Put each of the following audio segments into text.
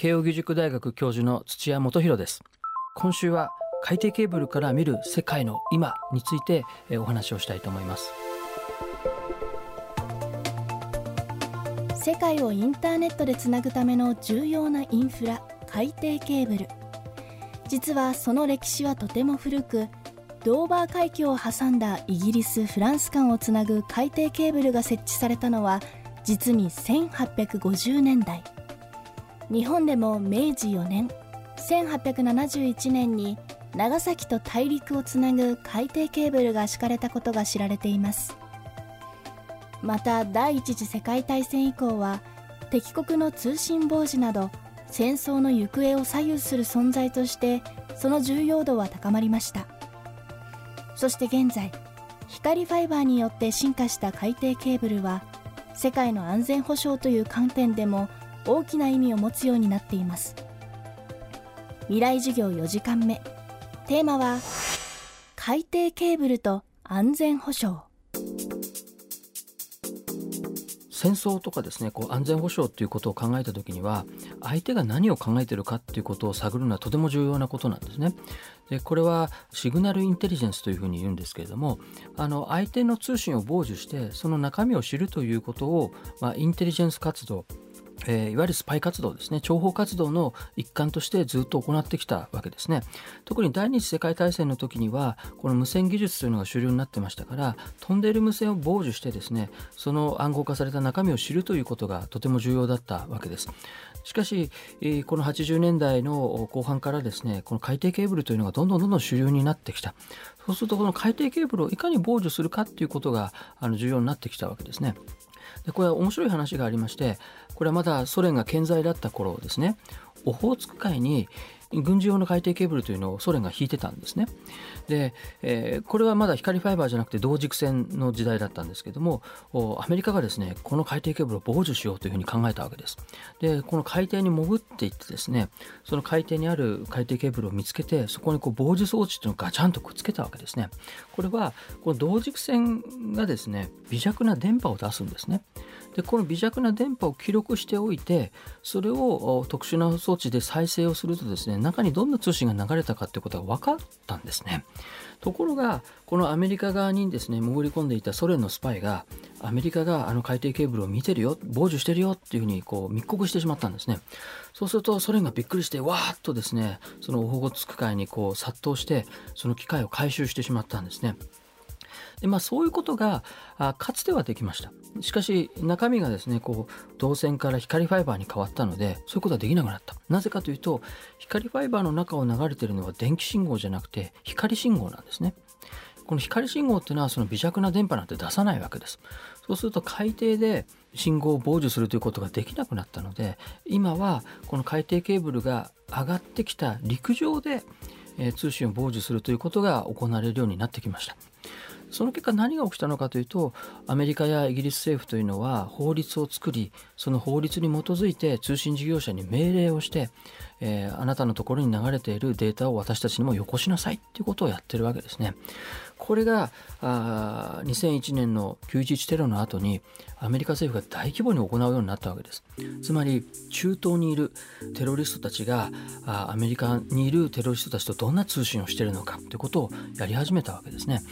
慶應義塾大学教授の土屋元博です。今週は海底ケーブルから見る世界の今についてお話をしたいと思います。世界をインターネットでつなぐための重要なインフラ海底ケーブル。実はその歴史はとても古くドーバー海峡を挟んだイギリス・フランス間をつなぐ海底ケーブルが設置されたのは実に1850年代。日本でも明治4年1871年に長崎と大陸をつなぐ海底ケーブルが敷かれたことが知られています。また第一次世界大戦以降は敵国の通信傍受など戦争の行方を左右する存在としてその重要度は高まりました。そして現在光ファイバーによって進化した海底ケーブルは世界の安全保障という観点でも大きな意味を持つようになっています。未来授業4時間目。テーマは海底ケーブルと安全保障。戦争とかですねこう安全保障っていうことを考えた時には相手が何を考えてるかっていうことを探るのはとても重要なことなんですね。でこれはシグナルインテリジェンスというふうに言うんですけれどもあの相手の通信を傍受してその中身を知るということを、まあ、インテリジェンス活動えー、いわゆるスパイ活動ですね。諜報活動の一環としてずっと行ってきたわけですね。特に第二次世界大戦の時にはこの無線技術というのが主流になってましたから飛んでいる無線を傍受してですねその暗号化された中身を知るということがとても重要だったわけです。しかし、この80年代の後半からですねこの海底ケーブルというのがどんどんどんどん主流になってきた。そうするとこの海底ケーブルをいかに傍受するかっていうことがあの重要になってきたわけですね。でこれは面白い話がありましてこれはまだソ連が健在だった頃ですね。オホーツク海に軍事用の海底ケーブルというのをソ連が引いてたんですね。で、えー、これはまだ光ファイバーじゃなくて同軸線の時代だったんですけどもアメリカがですねこの海底ケーブルを傍受しようというふうに考えたわけです。でこの海底に潜っていってですねその海底にある海底ケーブルを見つけてそこにこう傍受装置というのをガチャンとくっつけたわけですね。これはこの同軸線がですね微弱な電波を出すんですね。でこの微弱な電波を記録しておいてそれを特殊な装置で再生をするとですね中にどんな通信が流れたかってことが分かったんですね。ところがこのアメリカ側にですね潜り込んでいたソ連のスパイがアメリカがあの海底ケーブルを見てるよ傍受してるよっていうふうにこう密告してしまったんですねそうするとソ連がびっくりしてわーっとですねそのオホーツク海にこう殺到してその機械を回収してしまったんですねでまあ、そういうことがあかつてはできました。しかし中身がですねこう導線から光ファイバーに変わったのでそういうことはできなくなった。なぜかというと光ファイバーの中を流れているのは電気信号じゃなくて光信号なんですね。この光信号っていうのはその微弱な電波なんて出さないわけです。そうすると海底で信号を傍受するということができなくなったので今はこの海底ケーブルが上がってきた陸上で通信を傍受するということが行われるようになってきました。その結果何が起きたのかというとアメリカやイギリス政府というのは法律を作りその法律に基づいて通信事業者に命令をして、えー、あなたのところに流れているデータを私たちにもよこしなさいということをやってるわけですね。これがあ2001年の911テロの後にアメリカ政府が大規模に行うようになったわけですつまり中東にいるテロリストたちがアメリカにいるテロリストたちとどんな通信をしているのかということをやり始めたわけですね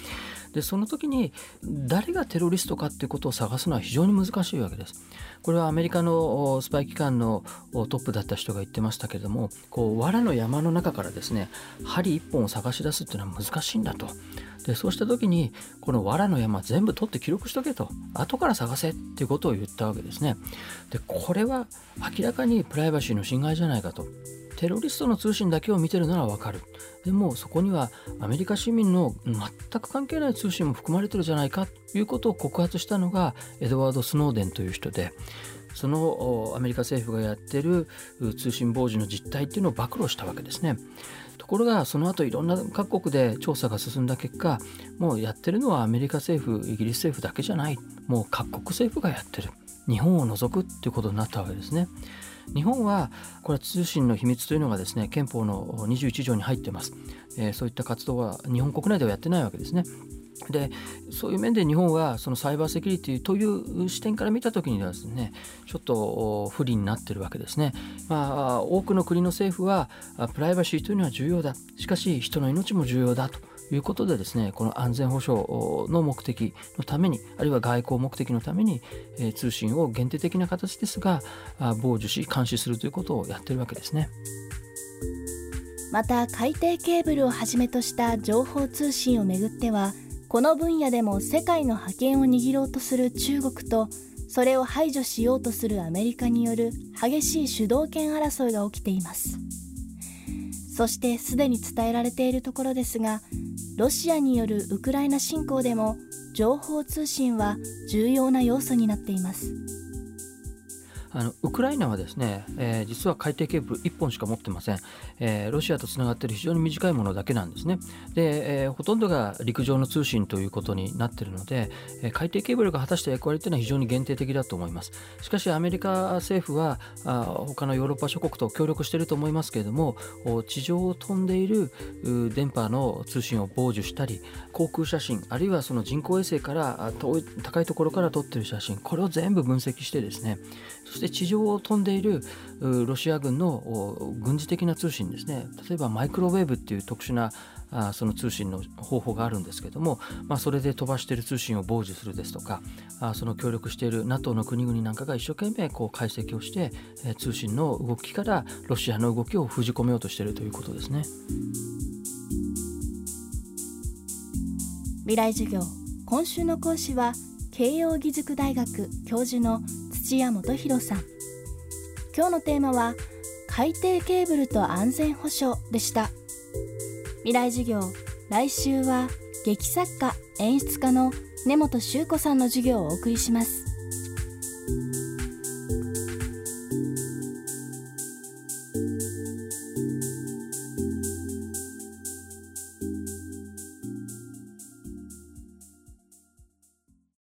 でその時に誰がテロリストかっていうことを探すのは非常に難しいわけです。これはアメリカのスパイ機関のトップだった人が言ってましたけれどもこう藁の山の中からですね針一本を探し出すっていうのは難しいんだと。でそうした時にこの藁の山全部取って記録しとけと後から探せっていうことを言ったわけですね。でこれは明らかにプライバシーの侵害じゃないかと。テロリストの通信だけを見てるならわかる。でもそこにはアメリカ市民の全く関係ない通信も含まれてるじゃないかということを告発したのがエドワード・スノーデンという人でそのアメリカ政府がやってる通信傍受の実態っていうのを暴露したわけですね。ところがその後いろんな各国で調査が進んだ結果もうやってるのはアメリカ政府イギリス政府だけじゃないもう各国政府がやってる日本を除くっていうことになったわけですね。日本はこれは通信の秘密というのがですね憲法の21条に入ってます、えー、そういった活動は日本国内ではやってないわけですねでそういう面で日本はそのサイバーセキュリティという視点から見た時にはですねちょっと不利になってるわけですね。まあ、多くの国の政府はプライバシーというのは重要だしかし人の命も重要だということでですねこの安全保障の目的のためにあるいは外交目的のために、え、通信を限定的な形ですが傍受し監視するということをやってるわけですね。また海底ケーブルをはじめとした情報通信をめぐってはこの分野でも世界の覇権を握ろうとする中国とそれを排除しようとするアメリカによる激しい主導権争いが起きています。そしてすでに伝えられているところですがロシアによるウクライナ侵攻でも情報通信は重要な要素になっています。あのウクライナはですね、えー、実は海底ケーブル1本しか持ってません、えー、ロシアとつながっている非常に短いものだけなんですね。で、えー、ほとんどが陸上の通信ということになっているので、え海底ケーブルが果たした役割というのは非常に限定的だと思います。しかしアメリカ政府はあ他のヨーロッパ諸国と協力していると思いますけれども地上を飛んでいる電波の通信を傍受したり航空写真あるいはその人工衛星から高いところから撮っている写真これを全部分析してですねそして地上を飛んでいるロシア軍の軍事的な通信ですね例えばマイクロウェーブっていう特殊なあその通信の方法があるんですけども、まあ、それで飛ばしている通信を傍受するですとかあその協力している NATO の国々なんかが一生懸命こう解析をして、え通信の動きからロシアの動きを封じ込めようとしているということですね。未来授業今週の講師は慶應義塾大学教授の土屋元博さん。今日のテーマは海底ケーブルと安全保障でした。未来授業来週は劇作家演出家の根本修子さんの授業をお送りします。